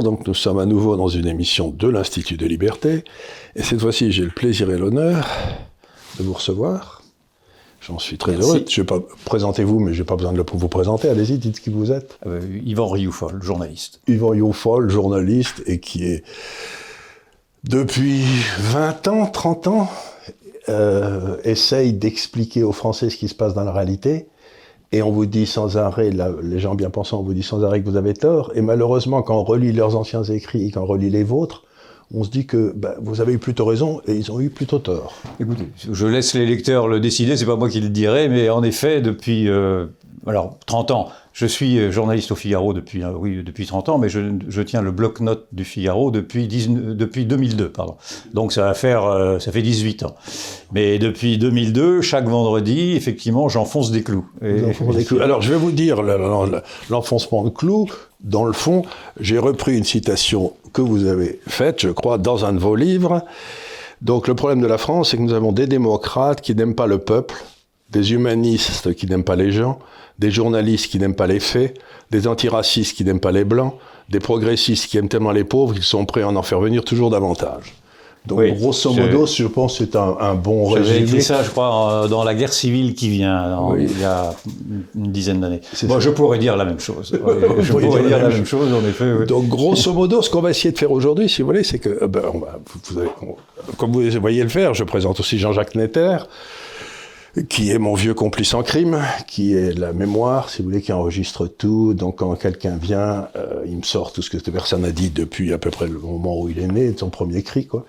Bonjour, donc nous sommes à nouveau dans une émission de l'Institut de Liberté, et cette fois-ci j'ai le plaisir et l'honneur de vous recevoir. J'en suis très heureux. Je vais pas présenter-vous, mais je n'ai pas besoin de vous présenter. Allez-y, dites qui vous êtes. Euh, Yvan Rioufol, journaliste. Yvan Rioufol, journaliste, et qui est depuis 20 ans, 30 ans, euh, essaye d'expliquer aux Français ce qui se passe dans la réalité et on vous dit sans arrêt, les gens bien pensants, on vous dit sans arrêt que vous avez tort. Et malheureusement, quand on relit leurs anciens écrits et quand on relit les vôtres, on se dit que bah, vous avez eu plutôt raison et ils ont eu plutôt tort. Écoutez, je laisse les lecteurs le décider, c'est pas moi qui le dirai, mais en effet, depuis euh, alors 30 ans, je suis euh, journaliste au Figaro depuis, euh, oui, depuis 30 ans, mais je, tiens le bloc-notes du Figaro depuis, depuis 2002. Pardon. Donc ça, va faire, euh, ça fait 18 ans. Mais depuis 2002, chaque vendredi, effectivement, j'enfonce des clous. des clous. Alors je vais vous dire, l'enfoncement de clous, dans le fond, j'ai repris une citation que vous avez faite, je crois, dans un de vos livres. Donc le problème de la France, c'est que nous avons des démocrates qui n'aiment pas le peuple, des humanistes qui n'aiment pas les gens, des journalistes qui n'aiment pas les faits, des antiracistes qui n'aiment pas les blancs, des progressistes qui aiment tellement les pauvres qu'ils sont prêts à en faire venir toujours davantage. Donc, grosso modo, je, pense que c'est un, bon résumé. J'avais écrit ça, je crois, dans la guerre civile qui vient, il y a une dizaine d'années. Moi, je pourrais dire la même chose. je pourrais dire la même chose, en effet. Donc, grosso modo, ce qu'on va essayer de faire aujourd'hui, si vous voulez, c'est que, euh, ben, comme vous voyez le faire, je présente aussi Jean-Jacques Netter, qui est mon vieux complice en crime, qui est la mémoire, si vous voulez, qui enregistre tout. Donc quand quelqu'un vient, euh, il me sort tout ce que cette personne a dit depuis à peu près le moment où il est né, son premier cri, quoi.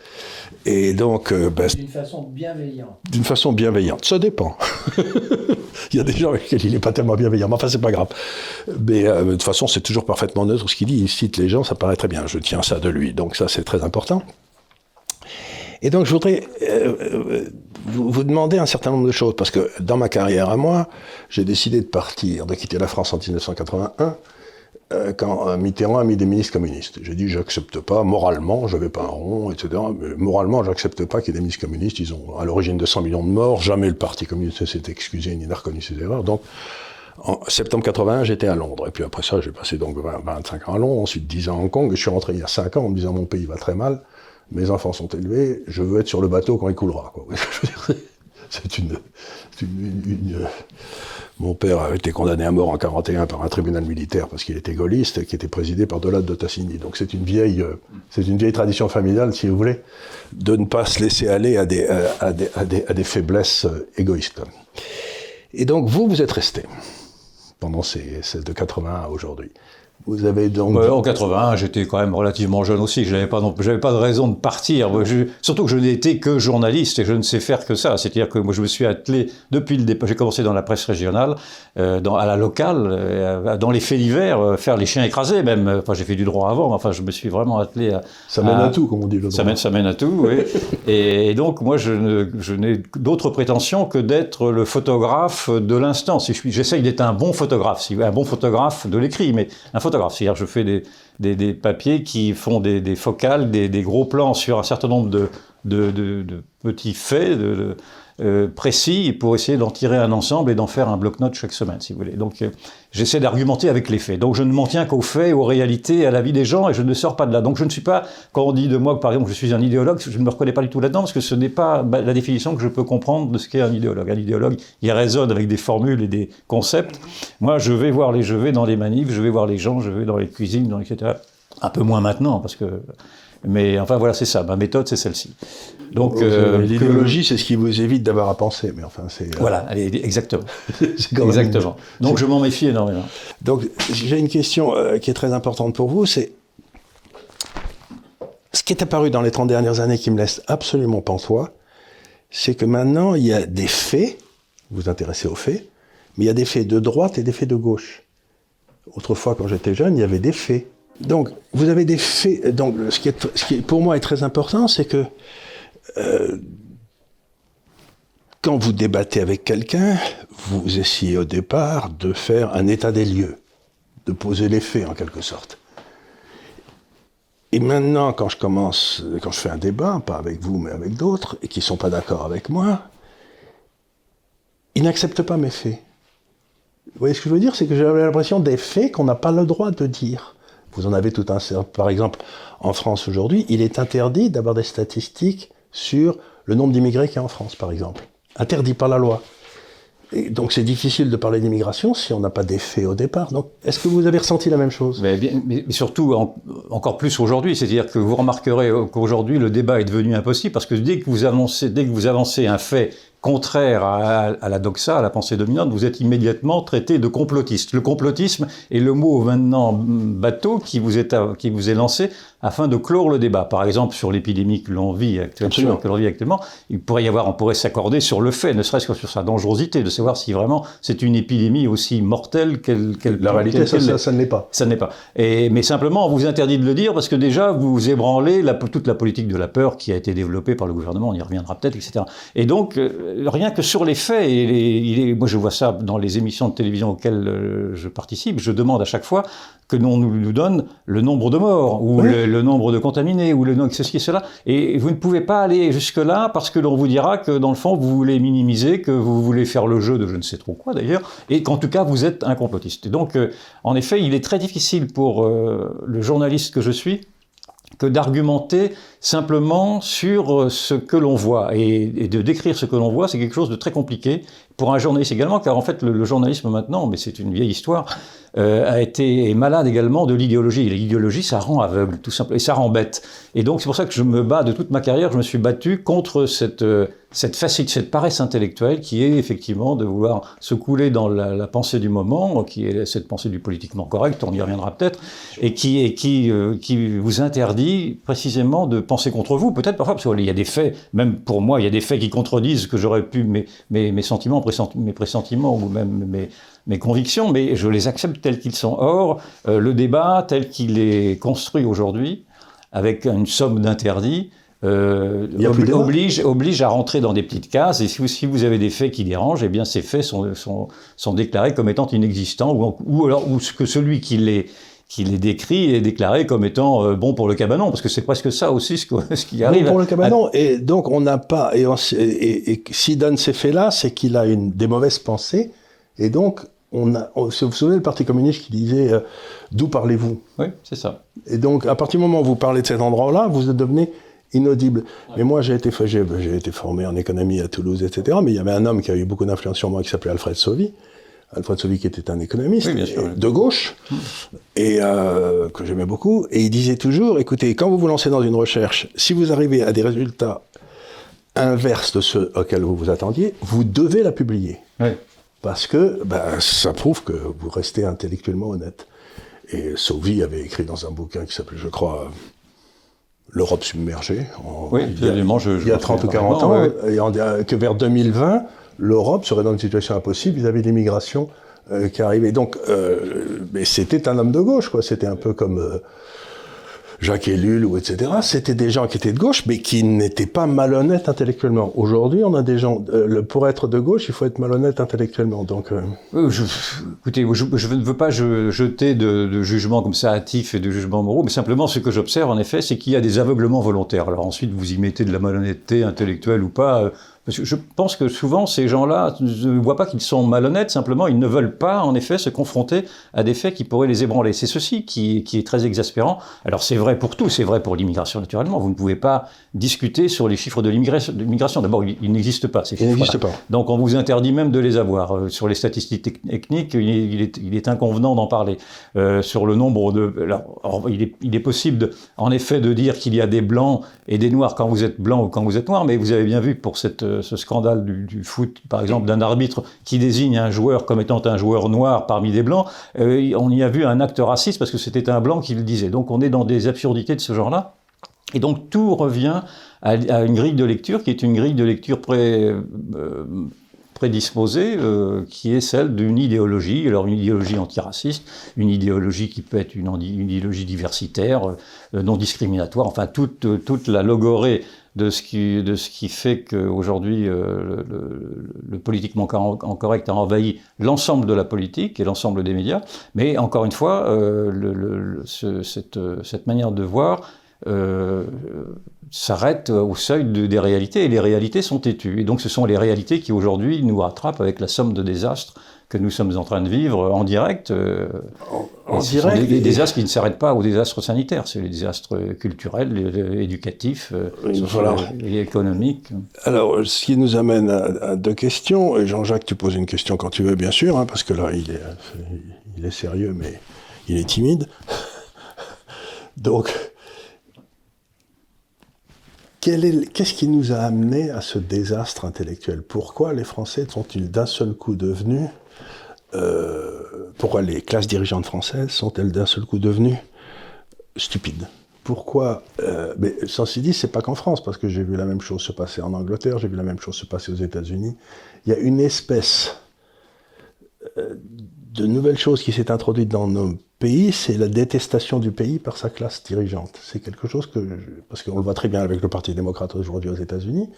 Et donc, euh, ben, d'une façon bienveillante. D'une façon bienveillante, ça dépend. il y a des gens avec lesquels il n'est pas tellement bienveillant, mais enfin c'est pas grave. Mais euh, de toute façon, c'est toujours parfaitement neutre ce qu'il dit. Il cite les gens, ça paraît très bien. Je tiens ça de lui, donc ça c'est très important. Et donc je voudrais euh, euh, vous, demander un certain nombre de choses, parce que dans ma carrière à moi, j'ai décidé de partir, de quitter la France en 1981, euh, quand Mitterrand a mis des ministres communistes. J'ai dit, j'accepte pas, moralement, je vais pas un rond, etc. Mais moralement, j'accepte pas qu'il y ait des ministres communistes. Ils ont à l'origine de 100 millions de morts. Jamais le Parti communiste s'est excusé ni n'a reconnu ses erreurs. Donc, en septembre 81, j'étais à Londres. Et puis après ça, j'ai passé donc 25 ans à Londres, ensuite 10 ans à Hong Kong. Et je suis rentré il y a 5 ans en me disant, mon pays va très mal mes enfants sont élevés, je veux être sur le bateau quand il coulera. C'est une, une, Mon père a été condamné à mort en 41 par un tribunal militaire parce qu'il était gaulliste, qui était présidé par Dolat de Tassini. Donc c'est une vieille, c'est une vieille tradition familiale, si vous voulez, de ne pas se laisser aller à des, à des, à des, à des faiblesses égoïstes. Et donc vous, vous êtes resté pendant ces, ces de 80 à aujourd'hui. Vous avez donc... en 81, j'étais quand même relativement jeune aussi. Je n'avais pas, pas de raison de partir. surtout que je n'étais que journaliste et je ne sais faire que ça. C'est-à-dire que moi, je me suis attelé depuis le départ. J'ai commencé dans la presse régionale, euh, dans, à la locale, euh, dans les faits divers, euh, faire les chiens écrasés même. Enfin, j'ai fait du droit avant. Mais enfin, je me suis vraiment attelé à. Ça mène à, tout, comme on dit le droit. Ça mène, ça mène à tout, oui. et, donc, moi, je, n'ai d'autres prétentions que d'être le photographe de l'instant. Si j'essaye d'être un bon photographe, un bon photographe de l'écrit, mais un photographe c'est-à-dire, je fais des, papiers qui font des, focales, des, gros plans sur un certain nombre de, de petits faits, euh, précis pour essayer d'en tirer un ensemble et d'en faire un bloc-notes chaque semaine, si vous voulez. Donc euh, j'essaie d'argumenter avec les faits. Donc je ne m'en tiens qu'aux faits, aux réalités, à la vie des gens et je ne sors pas de là. Donc je ne suis pas, quand on dit de moi que par exemple je suis un idéologue, je ne me reconnais pas du tout là-dedans parce que ce n'est pas bah, la définition que je peux comprendre de ce qu'est un idéologue. Un idéologue, il résonne avec des formules et des concepts. Moi je vais voir les, je vais dans les manifs, je vais voir les gens, je vais dans les cuisines, dans, etc. Un peu moins maintenant parce que mais enfin voilà, c'est ça. Ma méthode, c'est celle-ci. Donc euh, l'idéologie, c'est ce qui vous évite d'avoir à penser. Mais enfin, c'est euh, voilà, exactement. exactement. Donc je m'en méfie énormément. Donc j'ai une question euh, qui est très importante pour vous, c'est ce qui est apparu dans les 30 dernières années qui me laisse absolument pantois, c'est que maintenant il y a des faits. Vous vous intéressez aux faits, mais il y a des faits de droite et des faits de gauche. Autrefois, quand j'étais jeune, il y avait des faits. Donc, vous avez des faits. Donc, ce qui, est, ce qui pour moi est très important, c'est que euh, quand vous débattez avec quelqu'un, vous essayez au départ de faire un état des lieux, de poser les faits en quelque sorte. Et maintenant, quand je commence, quand je fais un débat, pas avec vous, mais avec d'autres, et qui ne sont pas d'accord avec moi, ils n'acceptent pas mes faits. Vous voyez ce que je veux dire? C'est que j'avais l'impression des faits qu'on n'a pas le droit de dire. Vous en avez tout un. Par exemple, en France aujourd'hui, il est interdit d'avoir des statistiques sur le nombre d'immigrés qui y a en France, par exemple. Interdit par la loi. Donc c'est difficile de parler d'immigration si on n'a pas d'effet au départ. Donc est-ce que vous avez ressenti la même chose? Mais, surtout encore plus aujourd'hui, c'est-à-dire que vous remarquerez qu'aujourd'hui le débat est devenu impossible parce que dès que vous dès que vous avancez un fait contraire à, la doxa, à la pensée dominante, vous êtes immédiatement traité de complotiste. Le complotisme est le mot maintenant bateau qui vous est, qui vous est lancé afin de clore le débat. Par exemple, sur l'épidémie que l'on vit actuellement, que l'on vit actuellement, il pourrait y avoir, on pourrait s'accorder sur le fait, ne serait-ce que sur sa dangerosité, de savoir si vraiment c'est une épidémie aussi mortelle qu'elle. la réalité, ça, ça, ne l'est pas. Ça ne l'est pas. Et, mais simplement, on vous interdit de le dire parce que déjà, vous ébranlez la, toute la politique de la peur qui a été développée par le gouvernement, on y reviendra peut-être, etc. Et donc, euh, rien que sur les faits, et il est, moi je vois ça dans les émissions de télévision auxquelles euh, je participe, je demande à chaque fois que l'on nous donne le nombre de morts, ou le, nombre de contaminés, ou le nombre ceci et cela. Et vous ne pouvez pas aller jusque-là parce que l'on vous dira que dans le fond, vous voulez minimiser, que vous voulez faire le jeu de je ne sais trop quoi d'ailleurs, et qu'en tout cas, vous êtes un complotiste. Et donc, euh, en effet, il est très difficile pour euh, le journaliste que je suis que d'argumenter simplement sur euh, ce que l'on voit. Et, de décrire ce que l'on voit, c'est quelque chose de très compliqué pour un journaliste également, car en fait, le, journalisme maintenant, mais c'est une vieille histoire, euh, a été malade également de l'idéologie. L'idéologie, ça rend aveugle, tout simplement, et ça rend bête. Et donc, c'est pour ça que je me bats de toute ma carrière, je me suis battu contre cette, euh, cette facilité, cette paresse intellectuelle qui est effectivement de vouloir se couler dans la, pensée du moment, qui est cette pensée du politiquement correct, on y reviendra peut-être, et qui, et qui, qui vous interdit précisément de penser contre vous, peut-être parfois, parce qu'il y a des faits, même pour moi, il y a des faits qui contredisent que j'aurais pu, mes, mes, mes sentiments, mes pressentiments ou même mes, mes convictions, mais je les accepte tels qu'ils sont. Or, euh, le débat tel qu'il est construit aujourd'hui, avec une somme d'interdits, euh, oblige, oblige à rentrer dans des petites cases. Et si vous, si vous avez des faits qui dérangent, eh bien ces faits sont, sont, sont déclarés comme étant inexistants, ou, ou alors ou que celui qui les qui les décrit et déclaré comme étant euh, bon pour le cabanon, parce que c'est presque ça aussi ce, ce qui arrive. Bon pour le cabanon, et donc on n'a pas, et, et, s'il donne ces faits-là, c'est qu'il a une, des mauvaises pensées, et donc on a, vous vous souvenez le Parti communiste qui disait euh, d'où parlez-vous? Oui, c'est ça. Et donc à partir du moment où vous parlez de cet endroit-là, vous devenez inaudible. Mais moi, j'ai été, j'ai été formé en économie à Toulouse, etc. Mais il y avait un homme qui a eu beaucoup d'influence sur moi qui s'appelait Alfred Sauvy, Alfred Sauvy était un économiste de gauche et euh, que j'aimais beaucoup et il disait toujours écoutez quand vous vous lancez dans une recherche si vous arrivez à des résultats inverses de ceux auxquels vous vous attendiez vous devez la publier. Parce que ben, ça prouve que vous restez intellectuellement honnête. Et Sauvy avait écrit dans un bouquin qui s'appelait je crois L'Europe submergée. oui, il y a, il y a 30 ou 40 ans, et que vers 2020, l'Europe serait dans une situation impossible vis-à-vis de l'immigration euh, qui arrivait. Donc, euh, mais c'était un homme de gauche, quoi. C'était un peu comme euh, Jacques Ellul ou etc. C'était des gens qui étaient de gauche, mais qui n'étaient pas malhonnêtes intellectuellement. Aujourd'hui, on a des gens. Euh, pour être de gauche, il faut être malhonnête intellectuellement. Donc, écoutez, je, ne veux pas jeter de, de jugements comme ça hâtifs et de jugements moraux, mais simplement ce que j'observe en effet, c'est qu'il y a des aveuglements volontaires. Alors ensuite, vous y mettez de la malhonnêteté intellectuelle ou pas parce que je pense que souvent, ces gens-là ne voient pas qu'ils sont malhonnêtes, simplement, ils ne veulent pas, en effet, se confronter à des faits qui pourraient les ébranler. C'est ceci qui, qui, est très exaspérant. Alors, c'est vrai pour tout, c'est vrai pour l'immigration, naturellement. Vous ne pouvez pas discuter sur les chiffres de l'immigration. D'abord, ils n'existent pas, ces chiffres. pas. Donc, on vous interdit même de les avoir. Euh, sur les statistiques techniques, il est, il est inconvenant d'en parler. Euh, sur le nombre de... Alors, il, est, il est possible, de, en effet, de dire qu'il y a des blancs et des noirs quand vous êtes blanc ou quand vous êtes noir, mais vous avez bien vu pour cette ce scandale du, foot, par exemple, d'un arbitre qui désigne un joueur comme étant un joueur noir parmi des blancs, euh, on y a vu un acte raciste parce que c'était un blanc qui le disait. Donc on est dans des absurdités de ce genre-là. Et donc tout revient à, une grille de lecture qui est une grille de lecture euh, prédisposée, euh, qui est celle d'une idéologie, alors une idéologie antiraciste, une idéologie qui peut être une, une idéologie diversitaire, non discriminatoire, enfin toute, toute la logorée de ce qui, de ce qui fait qu'aujourd'hui euh, le, le, politiquement correct a envahi l'ensemble de la politique et l'ensemble des médias. Mais encore une fois, euh, cette, cette, manière de voir euh, s'arrête au seuil des réalités, et les réalités sont têtues. Et donc ce sont les réalités qui aujourd'hui nous rattrapent avec la somme de désastres que nous sommes en train de vivre en direct. Euh, en, direct. des, désastres qui ne s'arrêtent pas aux désastres sanitaires, c'est les désastres culturels, éducatifs, voilà. et économiques. Alors, ce qui nous amène à, deux questions. Et Jean-Jacques, tu poses une question quand tu veux, bien sûr, hein, parce que là, il est, il est sérieux, mais il est timide. Donc, Qu'est-ce qui nous a amené à ce désastre intellectuel? Pourquoi les Français sont-ils d'un seul coup devenus euh, Pourquoi les classes dirigeantes françaises sont-elles d'un seul coup devenues stupides? Pourquoi euh, Mais ceci dit, c'est pas qu'en France, parce que j'ai vu la même chose se passer en Angleterre, j'ai vu la même chose se passer aux États-Unis. Il y a une espèce euh, de nouvelle chose qui s'est introduite dans nos pays, c'est la détestation du pays par sa classe dirigeante. C'est quelque chose que, parce qu'on le voit très bien avec le Parti démocrate aujourd'hui aux États-Unis,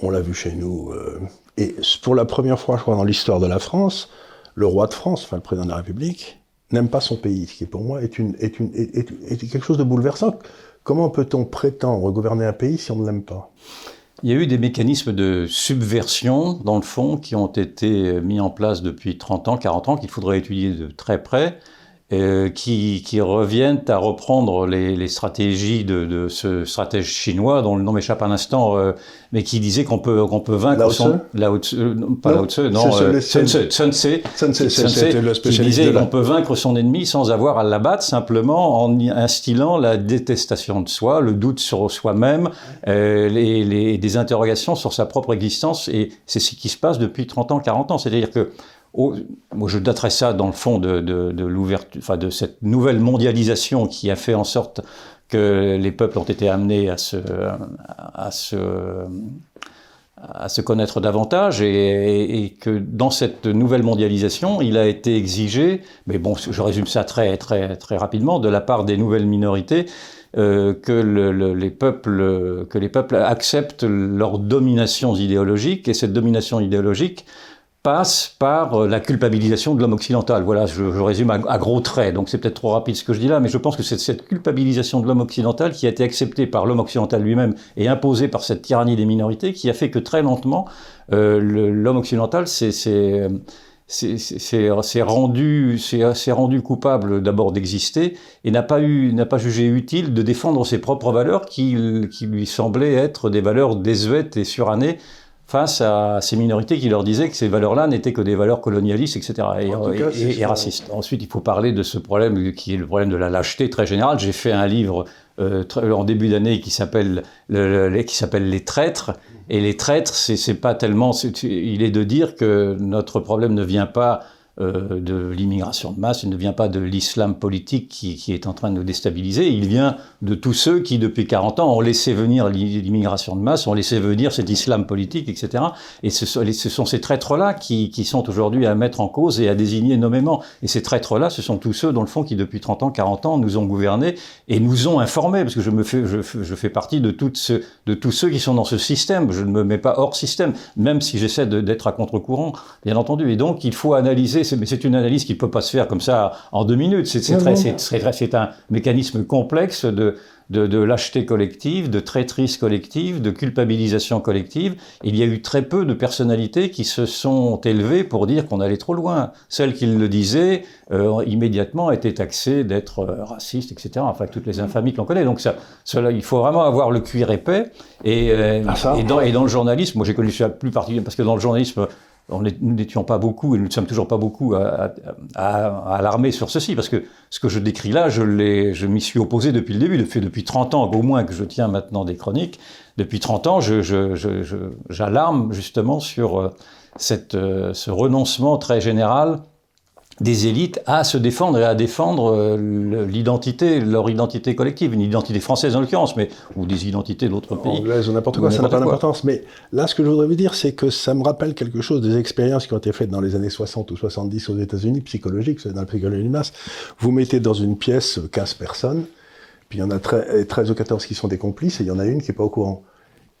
on l'a vu chez nous, euh, et pour la première fois, je crois, dans l'histoire de la France, le roi de France, enfin le président de la République, n'aime pas son pays, ce qui pour moi est quelque chose de bouleversant. Comment peut-on prétendre gouverner un pays si on ne l'aime pas? Il y a eu des mécanismes de subversion, dans le fond, qui ont été mis en place depuis 30 ans, 40 ans, qu'il faudrait étudier de très près. Euh, qui, qui, reviennent à reprendre les, les stratégies de, de, ce stratège chinois dont le nom m'échappe un instant, euh, mais qui disait qu'on peut qu'on peut vaincre Lao son Lao Tzu, pas Lao non, euh, Sun Tzu, Sun qui disait qu'on peut vaincre son ennemi sans avoir à l'abattre, simplement en instillant la détestation de soi, le doute sur soi-même, euh, les, les, des interrogations sur sa propre existence, et c'est ce qui se passe depuis 30 ans, 40 ans, c'est-à-dire que je daterais ça dans le fond de, cette nouvelle mondialisation qui a fait en sorte que les peuples ont été amenés à se, connaître davantage et, que dans cette nouvelle mondialisation, il a été exigé, mais bon, je résume ça très, très, très rapidement, de la part des nouvelles minorités, euh, que, le, les peuples, que les peuples acceptent leurs dominations idéologiques et cette domination idéologique passe par euh, la culpabilisation de l'homme occidental. Voilà, je, résume à, gros traits, donc c'est peut-être trop rapide ce que je dis là, mais je pense que c'est cette culpabilisation de l'homme occidental qui a été acceptée par l'homme occidental lui-même et imposée par cette tyrannie des minorités qui a fait que très lentement, euh, l'homme occidental s'est rendu, rendu coupable d'abord d'exister et n'a pas, pas jugé utile de défendre ses propres valeurs qui, qui lui semblaient être des valeurs désuètes et surannées face à ces minorités qui leur disaient que ces valeurs-là n'étaient que des valeurs colonialistes, etc., et, racistes. Ensuite, il faut parler de ce problème qui est le problème de la lâcheté très générale. J'ai fait un livre euh, en début d'année qui s'appelle qui s'appelle Les traîtres. Et les traîtres, c'est pas tellement. il est de dire que notre problème ne vient pas euh, de l'immigration de masse, il ne vient pas de l'islam politique qui, est en train de nous déstabiliser, il vient de tous ceux qui, depuis 40 ans, ont laissé venir l'immigration de masse, ont laissé venir cet islam politique, etc. Et ce, sont ces traîtres-là qui, sont aujourd'hui à mettre en cause et à désigner nommément. Et ces traîtres-là, ce sont tous ceux, dans le fond, qui, depuis 30 ans, 40 ans, nous ont gouvernés et nous ont informés, parce que je, me fais, je, fais partie de, de tous ceux qui sont dans ce système. Je ne me mets pas hors système, même si j'essaie d'être à contre-courant, bien entendu. Et donc, il faut analyser mais c'est une analyse qui ne peut pas se faire comme ça en deux minutes. C'est un mécanisme complexe de, de, lâcheté collective, de traîtrise collective, de culpabilisation collective. Il y a eu très peu de personnalités qui se sont élevées pour dire qu'on allait trop loin. Celles qui le disaient, euh, immédiatement, étaient taxées d'être euh, racistes, etc. Enfin, toutes les infamies que l'on connaît. Donc, ça, cela, il faut vraiment avoir le cuir épais. Et, euh, ah, et, dans, et dans le journalisme, moi j'ai connu ça plus particulièrement, parce que dans le journalisme, nous n'étions pas beaucoup, et nous ne sommes toujours pas beaucoup à, à, sur ceci, parce que ce que je décris là, je, je m'y suis opposé depuis le début, depuis, depuis 30 ans au moins que je tiens maintenant des chroniques. Depuis 30 ans, j'alarme justement sur euh, euh, ce renoncement très général des élites à se défendre et à défendre euh, l'identité, leur identité collective, une identité française en l'occurrence, mais ou des identités d'autres pays. Anglaise ou n'importe quoi, ça n'a pas d'importance. Mais là, ce que je voudrais vous dire, c'est que ça me rappelle quelque chose des expériences qui ont été faites dans les années 60 ou 70 aux États-Unis, psychologiques, dans la psychologie de masse. Vous mettez dans une pièce 15 personnes, puis il y en a 13 ou 14 qui sont des complices, et il y en a une qui n'est pas au courant.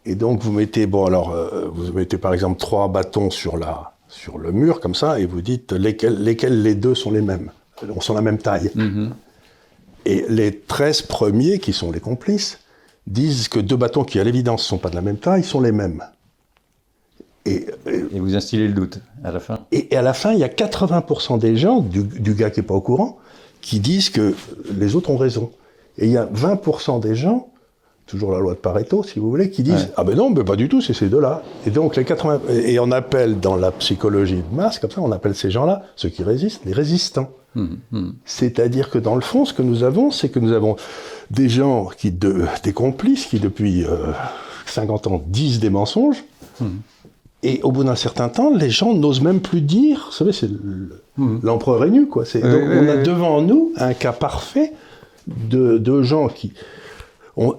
Et donc vous mettez, bon alors, euh, vous mettez par exemple trois bâtons sur la sur le mur comme ça et vous dites lesquels, lesquels les deux sont les mêmes, sont la même taille. Mm-hmm. Et les 13 premiers, qui sont les complices, disent que deux bâtons qui, à l'évidence, ne sont pas de la même taille, sont les mêmes. Et, vous instillez le doute à la fin Et, à la fin, il y a 80% des gens, du, gars qui n'est pas au courant, qui disent que les autres ont raison. Et il y a 20% des gens, toujours la loi de Pareto, si vous voulez, qui disent Ah ben non, mais pas du tout, c'est ces deux-là. Et donc, les 80. Et on appelle dans la psychologie de masse, comme ça, on appelle ces gens-là, ceux qui résistent, les résistants. Hum, hum. C'est-à-dire que dans le fond, ce que nous avons, c'est que nous avons des gens, qui de, des complices, qui depuis 50 euh, ans disent des mensonges. Hum. Et au bout d'un certain temps, les gens n'osent même plus dire, vous savez, c'est l'empereur est nu, quoi. donc on a devant nous un cas parfait de, de gens qui,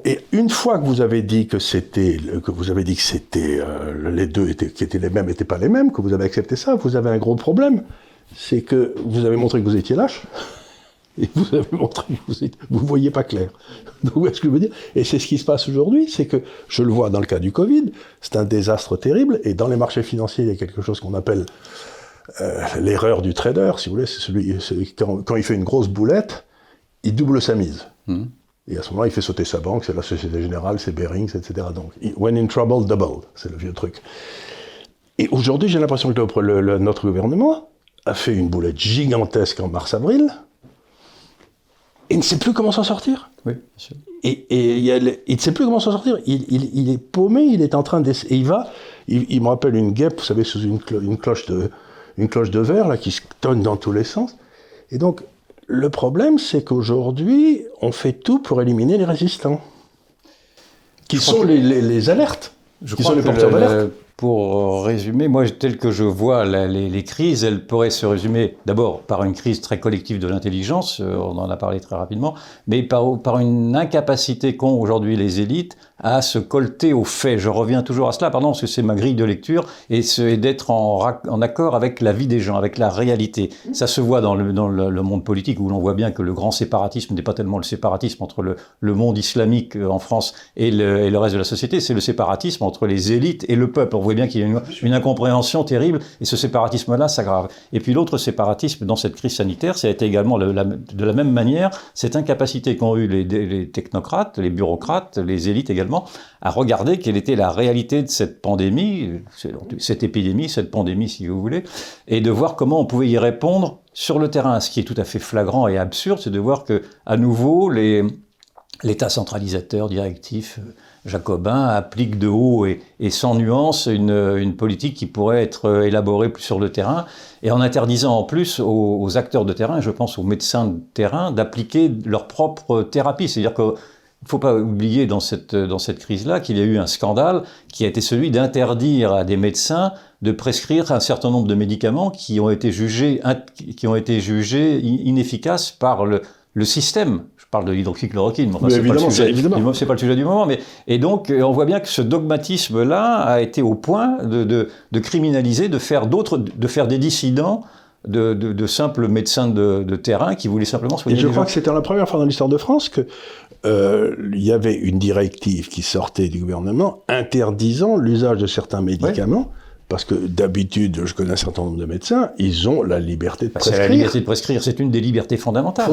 et une fois que vous avez dit que c'était, que vous avez dit que c'était euh, les deux étaient, qui étaient les mêmes, n'étaient pas les mêmes, que vous avez accepté ça, vous avez un gros problème, c'est que vous avez montré que vous étiez lâche. Et vous avez montré que vous ne voyez pas clair. Donc, ce que je veux dire? Et c'est ce qui se passe aujourd'hui, c'est que je le vois dans le cas du Covid, c'est un désastre terrible, et dans les marchés financiers, il y a quelque chose qu'on appelle euh, l'erreur du trader, si vous voulez, c'est celui, quand, quand, il fait une grosse boulette, il double sa mise. Mmh. Et à ce moment-là, il fait sauter sa banque, c'est la Société Générale, c'est Bearings, etc. Donc, when in trouble, double, c'est le vieux truc. Et aujourd'hui, j'ai l'impression que notre gouvernement a fait une boulette gigantesque en mars-avril, et ne sait plus comment s'en sortir. Oui, bien sûr. Et, il, ne sait plus comment s'en sortir. Il, est paumé, il est en train d'essayer. Et il va, il, me rappelle une guêpe, vous savez, sous une, cloche de, une cloche de verre, là, qui se tonne dans tous les sens. Et donc, le problème, c'est qu'aujourd'hui, on fait tout pour éliminer les résistants. Qui sont les, alertes. Je qui sont les porteurs d'alerte pour résumer, moi, tel que je vois les, crises, elles pourraient se résumer d'abord par une crise très collective de l'intelligence, euh, on en a parlé très rapidement, mais par, par une incapacité qu'ont aujourd'hui les élites à se colter aux faits. Je reviens toujours à cela, pardon, parce que c'est ma grille de lecture, et, d'être en, en, accord avec la vie des gens, avec la réalité. Ça se voit dans le, dans le, monde politique, où l'on voit bien que le grand séparatisme n'est pas tellement le séparatisme entre le, le monde islamique euh, en France et le, et reste de la société, c'est le séparatisme entre les élites et le peuple. On voit bien qu'il y a une, une, incompréhension terrible, et ce séparatisme-là s'aggrave. Et puis l'autre séparatisme dans cette crise sanitaire, ça a été également de la même manière cette incapacité qu'ont eu les, les technocrates, les bureaucrates, les élites également, à regarder quelle était la réalité de cette pandémie, cette épidémie, cette pandémie si vous voulez, et de voir comment on pouvait y répondre sur le terrain. Ce qui est tout à fait flagrant et absurde, c'est de voir que, à nouveau, l'État centralisateur, directif, euh, jacobin, applique de haut et, sans nuance une, politique qui pourrait être élaborée plus sur le terrain, et en interdisant en plus aux, aux acteurs de terrain, je pense aux médecins de terrain, d'appliquer leur propre thérapie. C'est-à-dire que il ne faut pas oublier dans cette, dans cette crise-là qu'il y a eu un scandale qui a été celui d'interdire à des médecins de prescrire un certain nombre de médicaments qui ont été jugés, qui ont été jugés inefficaces par le, le système. Je parle de l'hydroxychloroquine, mais c'est pas, pas le sujet du moment. Mais, et donc, on voit bien que ce dogmatisme-là a été au point de, de, de criminaliser, de faire d'autres, de faire des dissidents de, de, simples médecins de, de, terrain qui voulaient simplement soigner. Et je crois que c'était la première fois dans l'histoire de France que euh, il y avait une directive qui sortait du gouvernement interdisant l'usage de certains médicaments. Parce que d'habitude, je connais un certain nombre de médecins, ils ont la liberté de prescrire. C'est la liberté de prescrire, c'est une des libertés fondamentales.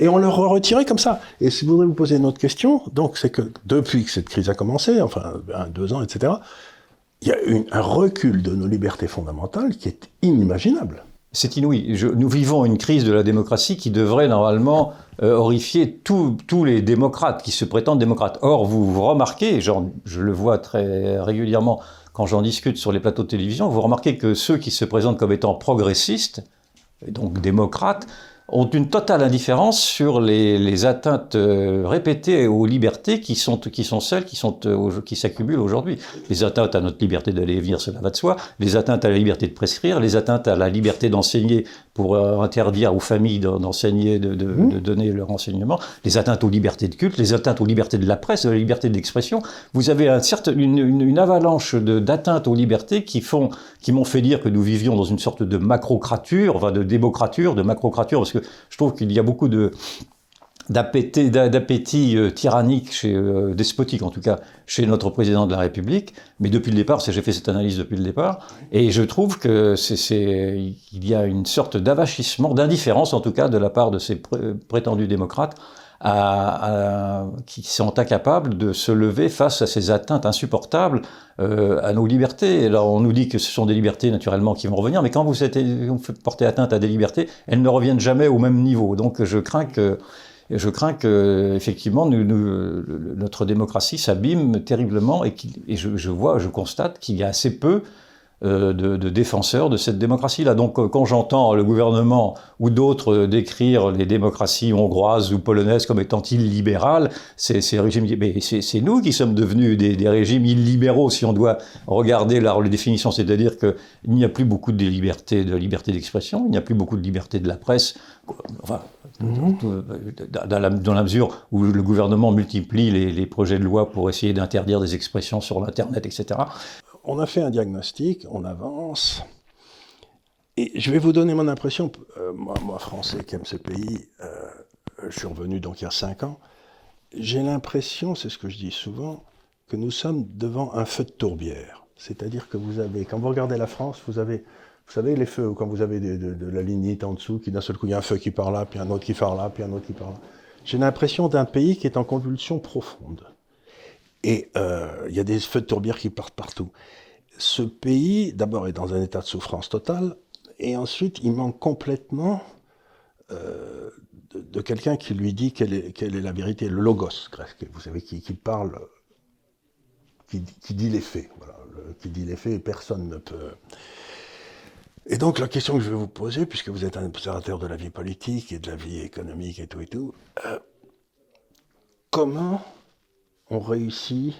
Et on leur a retiré comme ça. Et si vous voudrais vous poser une autre question, donc c'est que depuis que cette crise a commencé, enfin un, deux ans, etc., il y a une, un recul de nos libertés fondamentales qui est inimaginable. C'est inouï. nous vivons une crise de la démocratie qui devrait normalement euh, horrifier tous les démocrates qui se prétendent démocrates. Or, vous, remarquez, je le vois très régulièrement quand j'en discute sur les plateaux de télévision, vous remarquez que ceux qui se présentent comme étant progressistes, et donc démocrates, ont une totale indifférence sur les, atteintes euh, répétées aux libertés qui sont, celles qui, sont, euh, qui s'accumulent aujourd'hui. Les atteintes à notre liberté d'aller et venir, cela va de soi, les atteintes à la liberté de prescrire, les atteintes à la liberté d'enseigner pour euh, interdire aux familles d'enseigner, de, de, mmh. de, donner leur enseignement, les atteintes aux libertés de culte, les atteintes aux libertés de la presse, de la liberté d'expression. Vous avez un certain, une, une, une avalanche d'atteintes aux libertés qui font, qui m'ont fait dire que nous vivions dans une sorte de macrocrature, enfin de démocrature, de macrocrature, parce que je trouve qu'il y a beaucoup de d'appétit, euh, tyrannique, chez, euh, despotique en tout cas, chez notre président de la République. Mais depuis le départ, j'ai fait cette analyse depuis le départ, et je trouve que c'est, il y a une sorte d'avachissement, d'indifférence en tout cas de la part de ces prétendus démocrates qui sont incapables de se lever face à ces atteintes insupportables euh, à nos libertés. Alors on nous dit que ce sont des libertés naturellement qui vont revenir, mais quand vous portez atteinte à des libertés, elles ne reviennent jamais au même niveau. Donc je crains que je crains que effectivement notre démocratie s'abîme terriblement et, je, vois, je constate qu'il y a assez peu euh, de, défenseurs de cette démocratie-là. Donc euh, quand j'entends le gouvernement ou d'autres euh, décrire les démocraties hongroises ou polonaises comme étant illibérales, c'est nous qui sommes devenus des, régimes illibéraux si on doit regarder la, définition, c'est-à-dire qu'il n'y a plus beaucoup de liberté de liberté d'expression, il n'y a plus beaucoup de liberté de la presse. Mmh. dans, la, dans, la, mesure où le gouvernement multiplie les, les projets de loi pour essayer d'interdire des expressions sur l'Internet, etc on a fait un diagnostic, on avance. Et je vais vous donner mon impression, euh, moi, moi, français qui aime ce pays, euh, je suis revenu donc il y a cinq ans, j'ai l'impression, c'est ce que je dis souvent, que nous sommes devant un feu de tourbière. C'est-à-dire que vous avez, quand vous regardez la France, vous avez, vous savez, les feux, quand vous avez de, la lignite en dessous, qui d'un seul coup, il y a un feu qui part là, puis un autre qui part là, puis un autre qui part là. J'ai l'impression d'un pays qui est en convulsion profonde. Et euh, il y a des feux de tourbière qui partent partout. Ce pays, d'abord, est dans un état de souffrance totale, et ensuite, il manque complètement euh, de, quelqu'un qui lui dit quelle est, la vérité, le logos grec, vous savez, qui, parle, qui, dit les faits, voilà, qui dit les faits, et personne ne peut. Et donc la question que je vais vous poser, puisque vous êtes un observateur de la vie politique et de la vie économique et tout et tout, euh, comment on réussit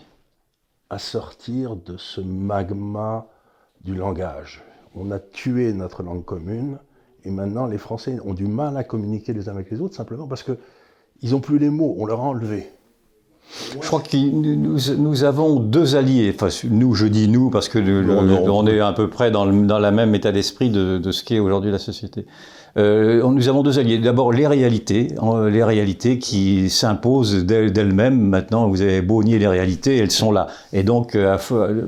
à sortir de ce magma du langage? On a tué notre langue commune et maintenant les Français ont du mal à communiquer les uns avec les autres simplement parce que ils n'ont plus les mots, on leur a enlevé. Je crois que nous, nous, avons deux alliés. Enfin, nous, je dis nous parce que non, non, on est à peu près dans le, dans la même état d'esprit de, de, ce qu'est aujourd'hui la société. Euh, nous avons deux alliés. D'abord les réalités, les réalités qui s'imposent d'elles-mêmes. Maintenant, vous avez beau nier les réalités, elles sont là. Et donc, euh,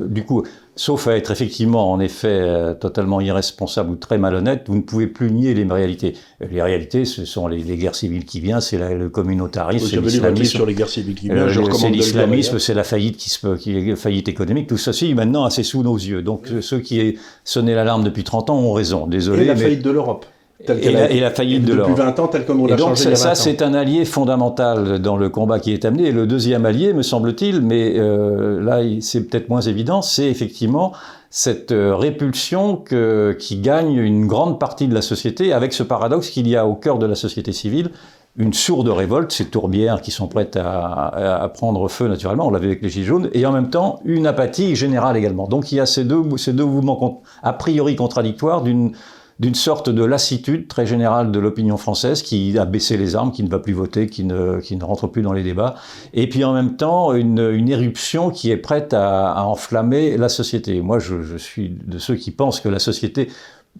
du coup, sauf à être effectivement, en effet, euh, totalement irresponsable ou très malhonnête, vous ne pouvez plus nier les réalités. Les réalités, ce sont les, les guerres civiles qui viennent, c'est le communautarisme, c'est l'islamisme. sur les guerres civiles qui viennent. c'est l'islamisme, c'est la faillite qui, se, qui est faillite économique. Tout ceci maintenant assez sous nos yeux. Donc ceux qui sonné l'alarme depuis 30 ans ont raison. Désolé. Et la faillite de l'Europe et, la, et, la, faillite de l'Europe. Depuis 20 ans, tel comme on l'a changé. Donc ça, c'est un allié fondamental dans le combat qui est amené. Et le deuxième allié, me semble-t-il, mais euh, là, c'est peut-être moins évident, c'est effectivement cette euh, répulsion que, qui gagne une grande partie de la société, avec ce paradoxe qu'il y a au cœur de la société civile une sourde révolte, ces tourbières qui sont prêtes à, à, prendre feu naturellement, on l'a vu avec les Gilets jaunes, et en même temps une apathie générale également. Donc il y a ces deux, ces deux mouvements a priori contradictoires d'une d'une sorte de lassitude très générale de l'opinion française qui a baissé les armes, qui ne va plus voter, qui ne, rentre plus dans les débats, et puis en même temps une, éruption qui est prête à, enflammer la société. Moi, je, suis de ceux qui pensent que la société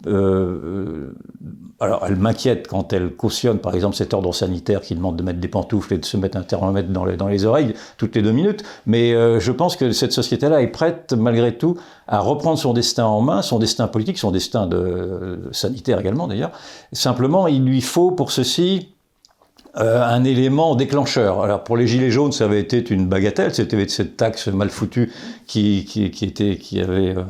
euh, alors, elle m'inquiète quand elle cautionne, par exemple, cet ordre sanitaire qui demande de mettre des pantoufles et de se mettre un thermomètre dans les, oreilles toutes les deux minutes. Mais euh, je pense que cette société-là est prête, malgré tout, à reprendre son destin en main, son destin politique, son destin de, euh, sanitaire également d'ailleurs. Simplement, il lui faut pour ceci euh, un élément déclencheur. Alors pour les gilets jaunes, ça avait été une bagatelle, c'était cette taxe mal foutue qui, était, qui avait euh,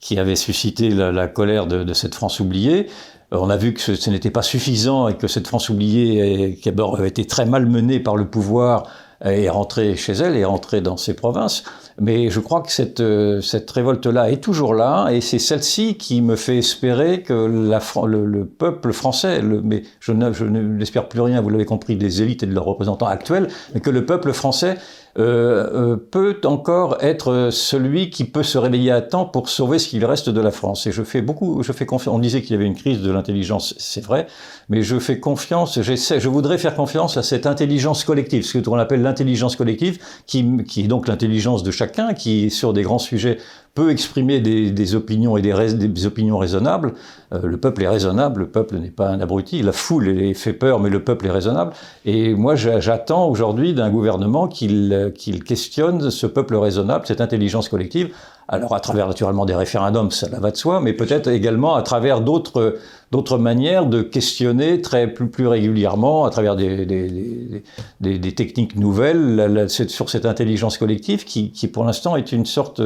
qui avait suscité la, colère de, cette France oubliée. Euh, on a vu que ce, n'était pas suffisant et que cette France oubliée, qui avait été très mal menée par le pouvoir, est rentrée chez elle, est rentrée dans ses provinces. Mais je crois que cette, euh, cette révolte-là est toujours là, et c'est celle-ci qui me fait espérer que le, le, peuple français, mais je n'espère plus rien, vous l'avez compris, des élites et de leurs représentants actuels, mais que le peuple français euh, euh, peut encore être celui qui peut se réveiller à temps pour sauver ce qu'il reste de la France. Et je fais beaucoup, je fais confiance. On disait qu'il y avait une crise de l'intelligence, c'est vrai, mais je fais confiance, je voudrais faire confiance à cette intelligence collective, ce qu'on appelle l'intelligence collective, qui, est donc l'intelligence de chacun, qui sur des grands sujets peut exprimer des, opinions et des, opinions raisonnables. Euh, le peuple est raisonnable, le peuple n'est pas un abruti, la foule fait peur, mais le peuple est raisonnable. Et moi, j'attends aujourd'hui d'un gouvernement qu'il questionne ce peuple raisonnable, cette intelligence collective, alors à travers naturellement des référendums, ça va de soi, mais peut-être également à travers d'autres d'autres manières de questionner très plus, plus régulièrement à travers des, des, des, des techniques nouvelles sur cette intelligence collective qui, qui pour l'instant est une sorte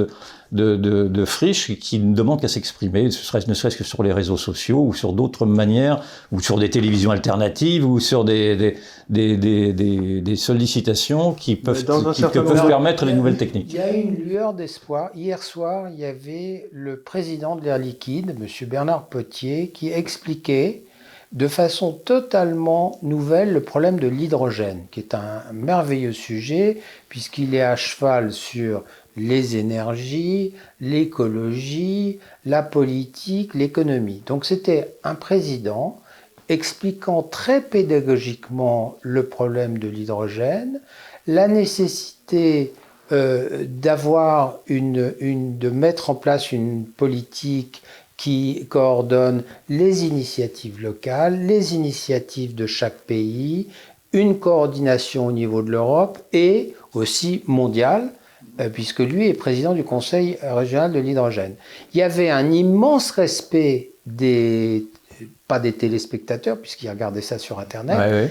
de, de, de friche qui ne demande qu'à s'exprimer, ne serait-ce que sur les réseaux sociaux ou sur d'autres manières, ou sur des télévisions alternatives ou sur des, des, des, des sollicitations qui peuvent, qui, que peuvent permettre les nouvelles techniques. Il y a une lueur d'espoir. Hier soir, il y avait le président de l'Air Liquide, M. Bernard Potier, qui expliquait de façon totalement nouvelle le problème de l'hydrogène, qui est un merveilleux sujet, puisqu'il est à cheval sur les énergies, l'écologie, la politique, l'économie. Donc c'était un président expliquant très pédagogiquement le problème de l'hydrogène, la nécessité euh, d'avoir une, de mettre en place une politique qui coordonne les initiatives locales, les initiatives de chaque pays, une coordination au niveau de l'Europe et aussi mondiale, euh, puisque lui est président du Conseil régional de l'hydrogène. Il y avait un immense respect des, pas des téléspectateurs, puisqu'ils regardaient ça sur Internet,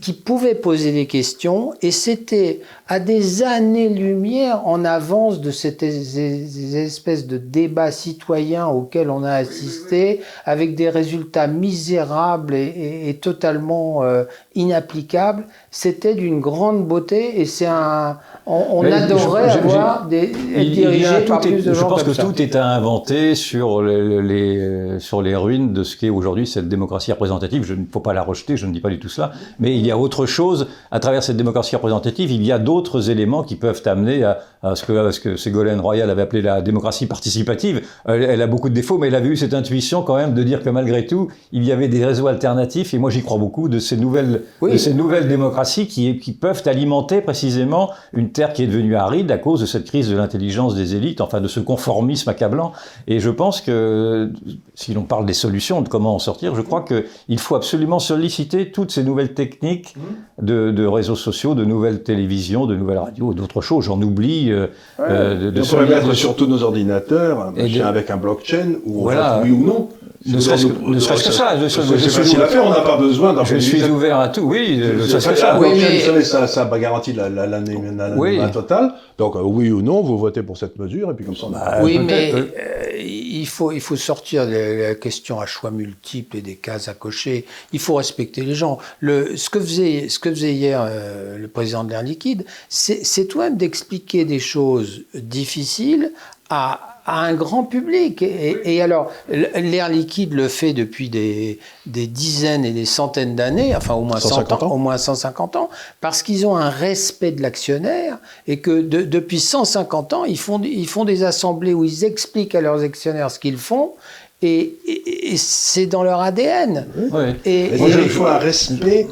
qui pouvaient poser des questions, et c'était à des années-lumière en avance de cette espèce de débat citoyen auquel on a assisté, avec des résultats misérables et, totalement euh, inapplicables. C'était d'une grande beauté, et c'est un on, adorerait avoir des, être dirigé par plus de Je pense que tout est à inventer sur les, sur les ruines de ce qu'est aujourd'hui cette démocratie représentative. Je ne faut pas la rejeter, je ne dis pas du tout cela, mais il y a autre chose à travers cette démocratie représentative. Il y a d'autres éléments qui peuvent amener à, ce, que, ce que Ségolène Royal avait appelé la démocratie participative. Elle, a beaucoup de défauts, mais elle avait eu cette intuition quand même de dire que malgré tout, il y avait des réseaux alternatifs. Et moi, j'y crois beaucoup de ces nouvelles, de ces nouvelles démocraties qui, qui peuvent alimenter précisément une terre qui est devenue aride à cause de cette crise de l'intelligence des élites, enfin de ce conformisme accablant. Et je pense que, si l'on parle des solutions, de comment en sortir, je crois qu'il faut absolument solliciter toutes ces nouvelles techniques de, réseaux sociaux, de nouvelles télévisions, de nouvelles radios, d'autres choses. J'en oublie. Euh, euh, de, on pourrait mettre sur tous nos ordinateurs un avec un blockchain, voilà. oui ou non. Ne serait-ce que, ça. C'est facile à faire, on n'a pas besoin Je suis ouvert à tout, oui, ne serait-ce que ça. Oui, mais... Vous savez, ça, ça garantit l'année oui. totale. Donc, euh, oui ou non, vous votez pour cette mesure, et puis comme ça, bah, Oui, mais euh, il, faut, il faut sortir de la question à choix multiples et des cases à cocher. Il faut respecter les gens. Le, ce, que faisait, ce que faisait hier euh, le président de l'Air Liquide, c'est tout même d'expliquer des choses difficiles à à un grand public. Et, alors, l'air liquide le fait depuis des, des, dizaines et des centaines d'années, enfin au moins, 150 ans. au moins 150 ans, parce qu'ils ont un respect de l'actionnaire et que depuis 150 ans, ils font, ils font des assemblées où ils expliquent à leurs actionnaires ce qu'ils font. Et, c'est dans leur ADN. Et, il faut un respect.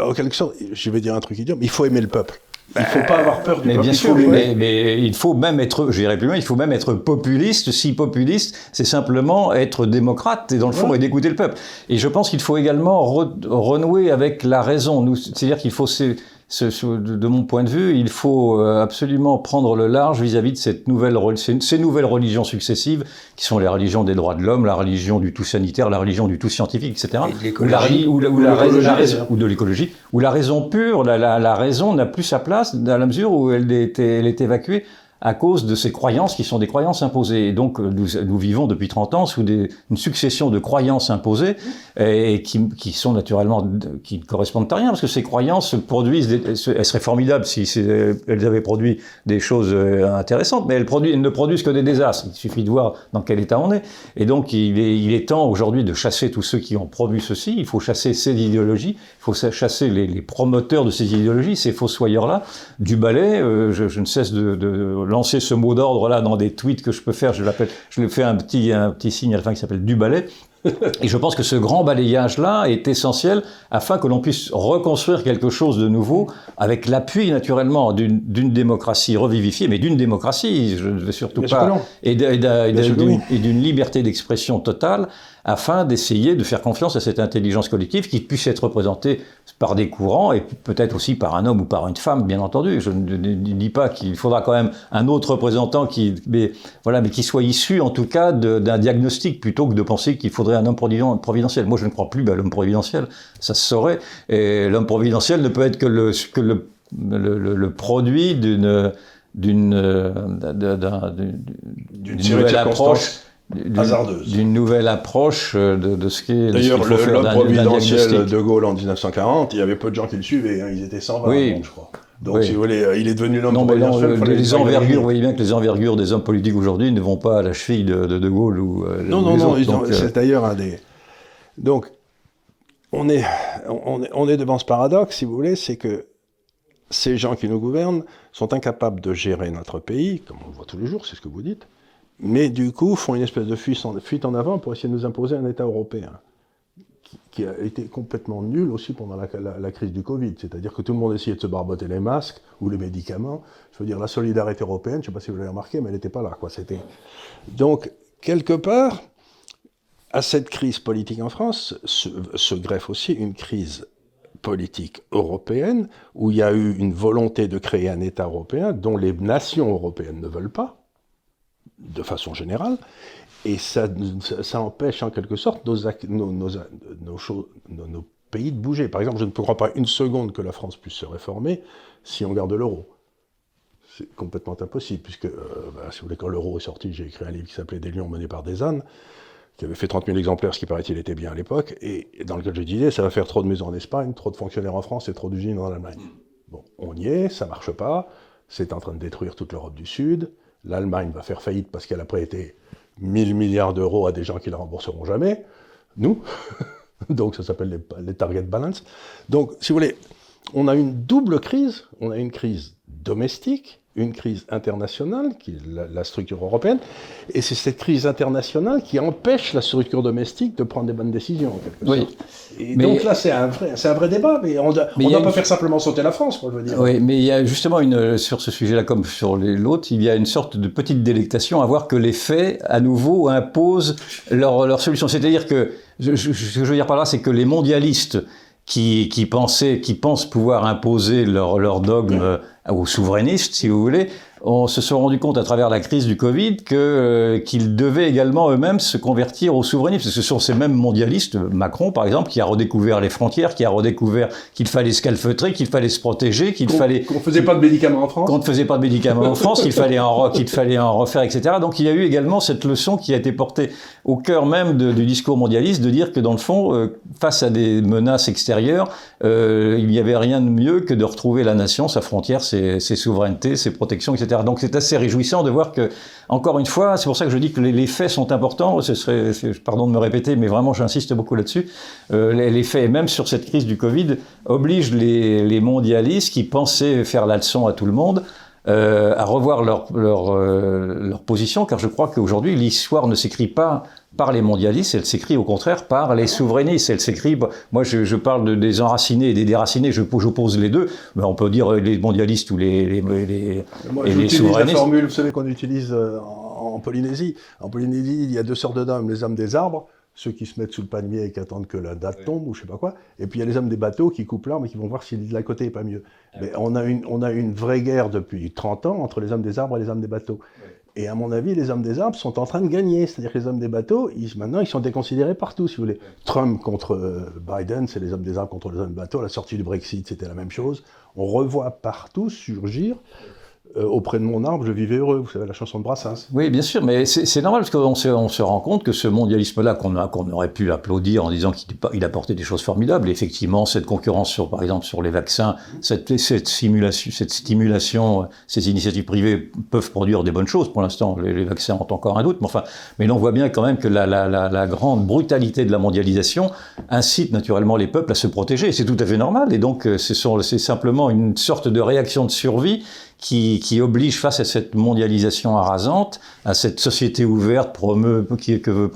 En quelque sorte, je vais dire un truc idiot, mais il faut aimer le peuple. Il ne faut pas avoir peur du mais Bien sûr, mais, mais, il faut même être, je dirais plus loin, il faut même être populiste. Si populiste, c'est simplement être démocrate et dans le fond et d'écouter le peuple. Et je pense qu'il faut également renouer avec la raison. C'est-à-dire qu'il faut de mon point de vue, il faut euh, absolument prendre le large vis-à-vis de cette nouvelle, ces nouvelles religions successives, qui sont les religions des droits de l'homme, la religion du tout sanitaire, la religion du tout scientifique, etc. ou, la, ou, la, ou, la, raison, ou de l'écologie, où la raison pure, la, la raison n'a plus sa place dans la mesure où elle est, elle est évacuée à cause de ces croyances qui sont des croyances imposées. Et donc, nous, nous vivons depuis 30 ans sous des, une succession de croyances imposées et qui, qui, sont naturellement, qui ne correspondent à rien, parce que ces croyances produisent, des, elles seraient formidables si elles avaient produit des choses euh, intéressantes, mais elles, produisent, elles ne produisent que des désastres. Il suffit de voir dans quel état on est. Et donc, il est, il est temps aujourd'hui de chasser tous ceux qui ont produit ceci. Il faut chasser ces idéologies. Il faut chasser les, les promoteurs de ces idéologies, ces fossoyeurs-là. Du balai, euh, je, je, ne cesse de, de lancer ce mot d'ordre là dans des tweets que je peux faire. Je l'appelle, je le fais un petit, un petit signe à la fin qui s'appelle du balai. Et je pense que ce grand balayage-là est essentiel afin que l'on puisse reconstruire quelque chose de nouveau avec l'appui naturellement d'une démocratie revivifiée, mais d'une démocratie, je ne veux surtout pas, et d'une liberté d'expression totale afin d'essayer de faire confiance à cette intelligence collective qui puisse être représentée par des courants et peut-être aussi par un homme ou par une femme, bien entendu. Je ne, dis pas qu'il faudra quand même un autre représentant qui, mais, voilà, mais qui soit issu en tout cas d'un diagnostic plutôt que de penser qu'il faudrait un homme providentiel. Moi, je ne crois plus à l'homme providentiel, ça se saurait. Et l'homme providentiel ne peut être que le, que le, le, le produit d'une d'une d'une nouvelle approche d'une nouvelle approche euh, de, de ce qu'est D'ailleurs, l'homme providentiel de Gaulle en 1940, il y avait peu de gens qui le suivaient, hein, ils étaient 120, oui. je crois. Donc, si vous voulez, euh, il est devenu l'homme providentiel. Non, les, envergures, vous voyez bien que les envergures des hommes politiques aujourd'hui ne vont pas à la cheville de De, Gaulle ou. Euh, non, non, non, c'est d'ailleurs un des. Donc, on est, on, est, on est devant ce paradoxe, si vous voulez, c'est que ces gens qui nous gouvernent sont incapables de gérer notre pays, comme on le voit tous les jours, c'est ce que vous dites mais du coup font une espèce de fuite en, avant pour essayer de nous imposer un État européen, qui, a été complètement nul aussi pendant la, crise du Covid. C'est-à-dire que tout le monde essayait de se barboter les masques ou les médicaments. Je veux dire, la solidarité européenne, je ne sais pas si vous l'avez remarqué, mais elle n'était pas là. C'était... Donc, quelque part, à cette crise politique en France se greffe aussi une crise politique européenne, où il y a eu une volonté de créer un État européen dont les nations européennes ne veulent pas, de façon générale, et ça, ça, empêche en quelque sorte nos, nos, nos, pays de bouger. Par exemple, je ne crois pas une seconde que la France puisse se réformer si on garde l'euro. C'est complètement impossible, puisque, euh, bah, si vous voulez, quand l'euro est sorti, j'ai écrit un livre qui s'appelait Des lions menés par des ânes, qui avait fait 30 000 exemplaires, ce qui paraît-il était bien à l'époque, et dans lequel je disais, ça va faire trop de maisons en Espagne, trop de fonctionnaires en France et trop d'usines en Allemagne. Bon, on y est, ça marche pas, c'est en train de détruire toute l'Europe du Sud, l'Allemagne va faire faillite parce qu'elle a prêté 1000 milliards d'euros à des gens qui ne la rembourseront jamais, nous. Donc ça s'appelle les, target balance. Donc, si vous voulez, on a une double crise. On a une crise domestique une crise internationale, qui est la, structure européenne, et c'est cette crise internationale qui empêche la structure domestique de prendre des bonnes décisions, en quelque oui. Et donc là, c'est un, vrai, un vrai débat, mais on ne doit pas faire simplement sauter la France, je veux dire. Oui, mais il y a justement, une, sur ce sujet-là, comme sur l'autre, il y a une sorte de petite délectation à voir que les faits, à nouveau, imposent leur, leur solution. C'est-à-dire que, ce que je veux dire par là, c'est que les mondialistes qui, qui, pensaient, qui pensent pouvoir imposer leur, leur dogme aux souverainistes, si vous voulez, on se sont rendu compte à travers la crise du Covid que euh, qu'ils devaient également eux-mêmes se convertir au souverainisme. Parce que ce sont ces mêmes mondialistes, Macron par exemple, qui a redécouvert les frontières, qui a redécouvert qu'il fallait se calfeutrer, qu'il fallait se protéger, qu'il fallait qu'on faisait pas de médicaments en France, qu'on ne faisait pas de médicaments en France, qu'il fallait en qu'il fallait en refaire, etc. Donc il y a eu également cette leçon qui a été portée au cœur même de, du discours mondialiste de dire que dans le fond, euh, face à des menaces extérieures, euh, il n'y avait rien de mieux que de retrouver la nation, sa frontière, ses, ses souverainetés, ses protections, etc. Donc c'est assez réjouissant de voir que, encore une fois, c'est pour ça que je dis que les, faits sont importants. Ce serait, pardon de me répéter, mais vraiment j'insiste beaucoup là-dessus. Euh, les, faits, même sur cette crise du Covid, obligent les, mondialistes qui pensaient faire la leçon à tout le monde euh, à revoir leur, leur, euh, leur position, car je crois qu'aujourd'hui, l'histoire ne s'écrit pas par les mondialistes, elle s'écrit au contraire par les souverainistes. Elle s'écrit, moi je, je, parle de, des enracinés et des déracinés, je, j'oppose les deux, mais on peut dire les mondialistes ou les, les, les, moi, et les souverainistes. la formule, vous savez, qu'on utilise euh, en, Polynésie. En Polynésie, il y a deux sortes d'hommes, les hommes des arbres, ceux qui se mettent sous le palmier et qui attendent que la date tombe ou je sais pas quoi, et puis il y a les hommes des bateaux qui coupent l'arbre et qui vont voir si de la côté est pas mieux. Ah mais on a, une, on a une vraie guerre depuis 30 ans entre les hommes des arbres et les hommes des bateaux. Et à mon avis, les hommes des arbres sont en train de gagner. C'est-à-dire que les hommes des bateaux, ils, maintenant, ils sont déconsidérés partout, si vous voulez. Trump contre euh, Biden, c'est les hommes des arbres contre les hommes des bateaux. La sortie du Brexit, c'était la même chose. On revoit partout surgir auprès de mon arbre, je vivais heureux. Vous savez, la chanson de Brassens. Oui, bien sûr, mais c'est normal parce qu'on se, on se rend compte que ce mondialisme-là, qu'on aurait pu applaudir en disant qu'il apportait des choses formidables, effectivement, cette concurrence sur, par exemple, sur les vaccins, cette, cette, simulation, cette stimulation, ces initiatives privées peuvent produire des bonnes choses. Pour l'instant, les, vaccins ont encore un doute, mais enfin, mais voit bien quand même que la, la, la, la, grande brutalité de la mondialisation incite naturellement les peuples à se protéger. C'est tout à fait normal, et donc euh, c'est simplement une sorte de réaction de survie qui, qui oblige face à cette mondialisation arrasante, à cette société ouverte promeut, que veut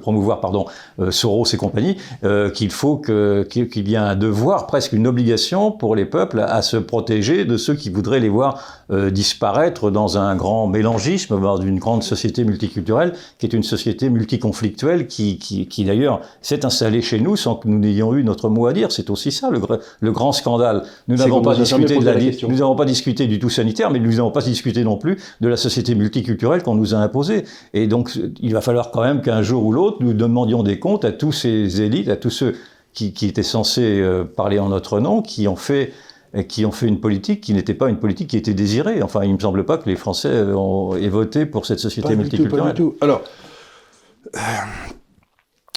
promouvoir pardon, euh, Soros et compagnie, euh, qu'il faut qu'il y ait un devoir, presque une obligation pour les peuples à, se protéger de ceux qui voudraient les voir euh, disparaître dans un grand mélangisme, dans une grande société multiculturelle, qui est une société multiconflictuelle qui, qui, qui d'ailleurs s'est installée chez nous sans que nous n'ayons eu notre mot à dire. C'est aussi ça le, le grand scandale. Nous n'avons pas discuté de la, nous n'avons pas discuté du tout sanitaire, mais nous n'avons pas discuté non plus de la société multiculturelle qu'on nous a imposée. Et donc, il va falloir quand même qu'un jour ou l'autre, nous demandions des comptes à tous ces élites, à tous ceux qui, qui étaient censés euh, parler en notre nom, qui ont fait qui ont fait une politique qui n'était pas une politique qui était désirée. Enfin, il ne me semble pas que les Français ont, aient voté pour cette société multiculturelle. pas du tout. Alors, euh,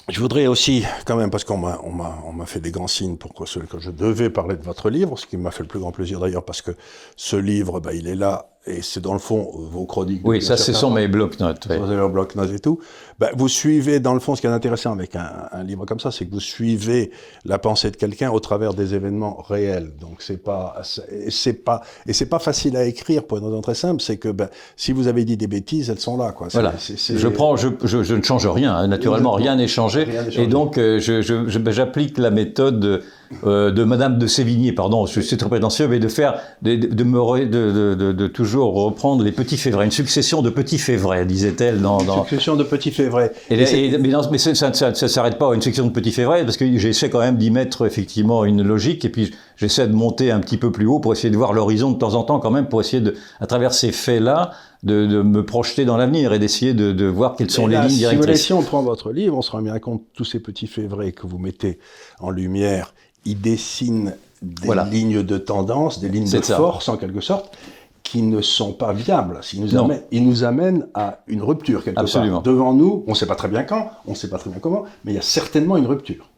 je voudrais aussi, quand même, parce qu'on m'a, fait des grands signes pour que, que je devais parler de votre livre, ce qui m'a fait le plus grand plaisir d'ailleurs, parce que ce livre, bah, il est là et c'est dans le fond vos chroniques. Oui, ça, ce sont mes blocs-notes. Ouais. Vous blocs-notes et tout. Ben, vous suivez, dans le fond, ce qui est intéressant avec un, un livre comme ça, c'est que vous suivez la pensée de quelqu'un au travers des événements réels. Donc c'est pas, c'est pas, et c'est pas facile à écrire pour une raison très simple, c'est que ben, si vous avez dit des bêtises, elles sont là, quoi. Voilà. Je prends, je, je, je, ne change rien. Hein. Naturellement, rien n'est changé. Et donc, euh, je, j'applique la méthode euh, de Madame de Sévigné, pardon, c'est trop prétentieux, mais de faire, de, de, me, de, de, de, toujours reprendre les petits faits vrais, une succession de petits faits vrais, disait-elle. Dans, dans... Une succession de petits faits vrais. Et, mais, non, mais ça ne s'arrête pas à une succession de petits faits vrais, parce que j'essaie quand même d'y mettre effectivement une logique, et puis j'essaie de monter un petit peu plus haut pour essayer de voir l'horizon de temps en temps quand même, pour essayer de, à travers ces faits-là, de, de, me projeter dans l'avenir et d'essayer de, de, voir quelles sont les lignes directrices. Si on prend votre livre, on se rend bien compte tous ces petits faits vrais que vous mettez en lumière il dessine des lignes de tendance, des lignes de force en quelque sorte, qui ne sont pas viables. Il nous, amène, il nous amène à une rupture quelque part. Devant nous, on ne sait pas très bien quand, on ne sait pas très bien comment, mais il y a certainement une rupture.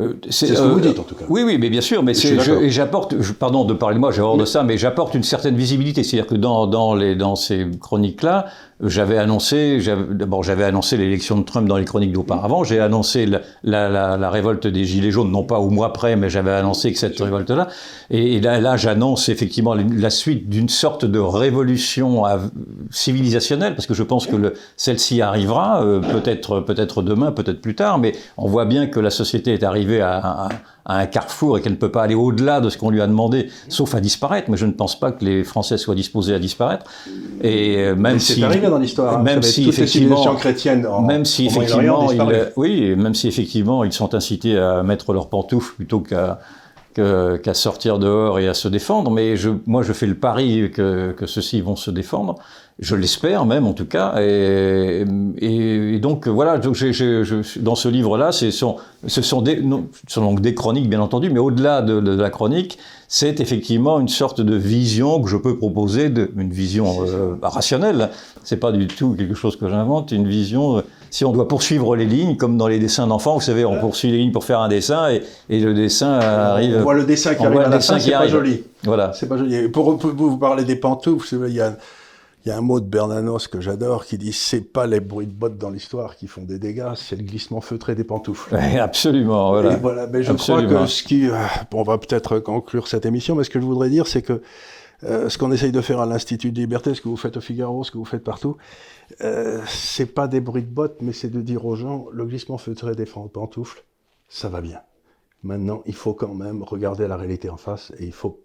Euh, c'est ce que vous euh, dites en tout cas. Oui, oui, mais bien sûr, mais j'apporte, pardon de parler de moi, j'ai horreur de ça, mais j'apporte une certaine visibilité. C'est-à-dire que dans, dans, les, dans ces chroniques-là, j'avais annoncé, d'abord j'avais annoncé l'élection de Trump dans les chroniques d'auparavant, j'ai annoncé la, la, la, révolte des Gilets jaunes, non pas au mois près, mais j'avais annoncé que cette révolte-là, et, là, là j'annonce effectivement la suite d'une sorte de révolution civilisationnelle, parce que je pense que celle-ci arrivera, euh, peut-être peut-être demain, peut-être plus tard, mais on voit bien que la société est arrivée à, à à un carrefour et qu'elle ne peut pas aller au-delà de ce qu'on lui a demandé, sauf à disparaître. Mais je ne pense pas que les Français soient disposés à disparaître. Et euh, même si, c'est arrivé dans l'histoire. Hein. Même si effectivement, chrétiennes, même si effectivement, ils, oui, même si effectivement ils sont incités à mettre leurs pantoufles plutôt qu'à qu'à sortir dehors et à se défendre, mais je, moi je fais le pari que, que ceux-ci vont se défendre. Je l'espère même en tout cas. Et, et, donc voilà, donc je, dans ce livre-là, ce sont, ce sont, des, sont donc des chroniques bien entendu, mais au-delà de, de, la chronique, c'est effectivement une sorte de vision que je peux proposer, de, une vision euh, rationnelle. C'est pas du tout quelque chose que j'invente, une vision. Euh, si on doit poursuivre les lignes, comme dans les dessins d'enfants, vous savez, on poursuit les lignes pour faire un dessin et, et le dessin arrive. On voit le dessin qui arrive à la fin, c'est pas joli. Voilà. C'est pas joli. Pour, pour, vous parler des pantoufles, il y a il y a un mot de Bernanos que j'adore qui dit c'est pas les bruits de bottes dans l'histoire qui font des dégâts, c'est le glissement feutré des pantoufles. Absolument, voilà. Et voilà, mais je crois que ce qui, euh, on va peut-être conclure cette émission, mais ce que je voudrais dire, c'est que euh, ce qu'on essaye de faire à l'Institut de Liberté, ce que vous faites au Figaro, ce que vous faites partout, euh, c'est pas des bruits de bottes, mais c'est de dire aux gens le glissement feutré des pantoufles, ça va bien. Maintenant, il faut quand même regarder la réalité en face et il faut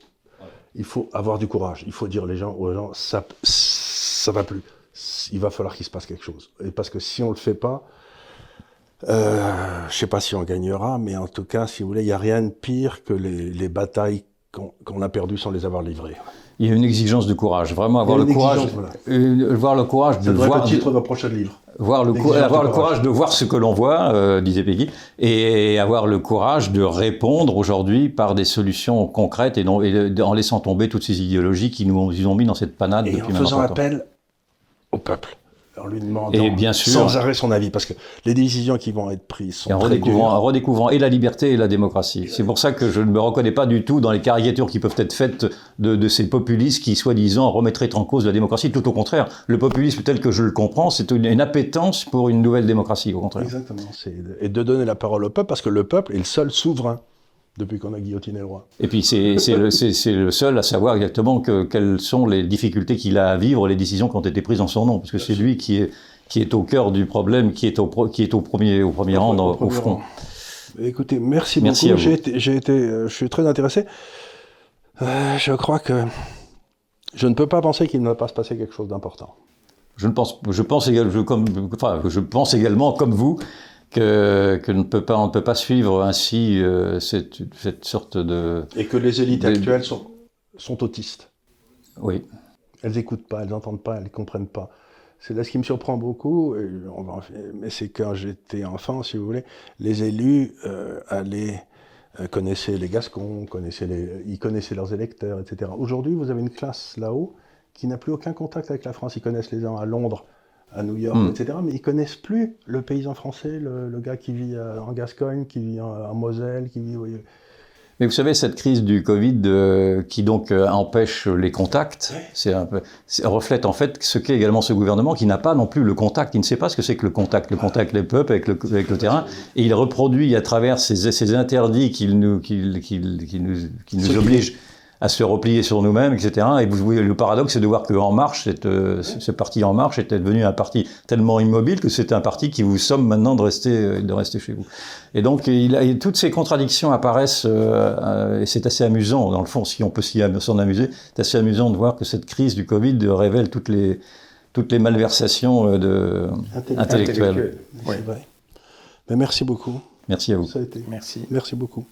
il faut avoir du courage. Il faut dire les gens, aux gens, ça, ça va plus. Il va falloir qu'il se passe quelque chose. Et parce que si on le fait pas, euh, je sais pas si on gagnera, mais en tout cas, si vous voulez, il n'y a rien de pire que les, les batailles qu'on a perdues sans les avoir livrées il y a une exigence de courage, vraiment avoir le courage, voir le courage de voir. le titre de prochain livre. Voir le avoir le courage de voir ce que l'on voit, euh, disait Peggy, et avoir le courage de répondre aujourd'hui par des solutions concrètes et, non, et en laissant tomber toutes ces idéologies qui nous ont, mis dans cette panade et depuis en faisant appel au peuple en lui demandant et bien sûr, sans arrêt son avis, parce que les décisions qui vont être prises sont et en redécouvrant, en redécouvrant et la liberté et la démocratie. C'est pour ça que je ne me reconnais pas du tout dans les caricatures qui peuvent être faites de, de ces populistes qui, soi-disant, remettraient en cause la démocratie. Tout au contraire, le populisme tel que je le comprends, c'est une, une, appétence pour une nouvelle démocratie, au contraire. Exactement. Et de donner la parole au peuple, parce que le peuple est le seul souverain. Depuis qu'on a guillotiné le roi. Et puis c'est le, le, seul à savoir exactement que, quelles sont les difficultés qu'il a à vivre, les décisions qui ont été prises en son nom, parce que c'est lui qui est, qui est au cœur du problème, qui est au, qui est au premier, au premier rang, au, front. Écoutez, merci, merci beaucoup. J'ai été, été, euh, je suis très intéressé. Euh, je crois que je ne peux pas penser qu'il ne va pas se passer quelque chose d'important. Je, ne pense, je, pense également, je, comme, enfin, je pense également, comme vous, que, que ne peut pas, on ne peut pas suivre ainsi euh, cette, cette, sorte de... Et que les élites actuelles sont, sont autistes. Oui. Elles n'écoutent pas, elles n'entendent pas, elles ne comprennent pas. C'est là ce qui me surprend beaucoup, mais c'est quand j'étais enfant, si vous voulez, les élus euh, allaient, euh, connaissaient les Gascons, connaissaient les, ils connaissaient leurs électeurs, etc. Aujourd'hui, vous avez une classe là-haut qui n'a plus aucun contact avec la France. Ils connaissent les gens à Londres, à New York, hmm. etc. Mais ils connaissent plus le paysan français, le, gars qui vit en Gascogne, qui vit en, Moselle, qui vit. Mais vous savez, cette crise du Covid euh, qui donc euh, empêche les contacts, c'est un peu, reflète en fait ce qu'est également ce gouvernement qui n'a pas non plus le contact, il ne sait pas ce que c'est que le contact, le contact les peuples avec le, avec le terrain, et il reproduit à travers ces, ces interdits qu'il nous, qu'il nous, qui nous obligent à se replier sur nous-mêmes, etc. Et vous voyez, le paradoxe, c'est de voir que En Marche, cette, euh, ce parti En Marche était devenu un parti tellement immobile que c'est un parti qui vous somme maintenant de rester, euh, de rester chez vous. Et donc, il a, toutes ces contradictions apparaissent, euh, et c'est assez amusant, dans le fond, si on peut s'en amuser, c'est assez amusant de voir que cette crise du Covid révèle toutes les, toutes les malversations de, intellectuelles. Oui. Mais merci beaucoup. Merci à vous. Ça a été. Merci. Merci beaucoup.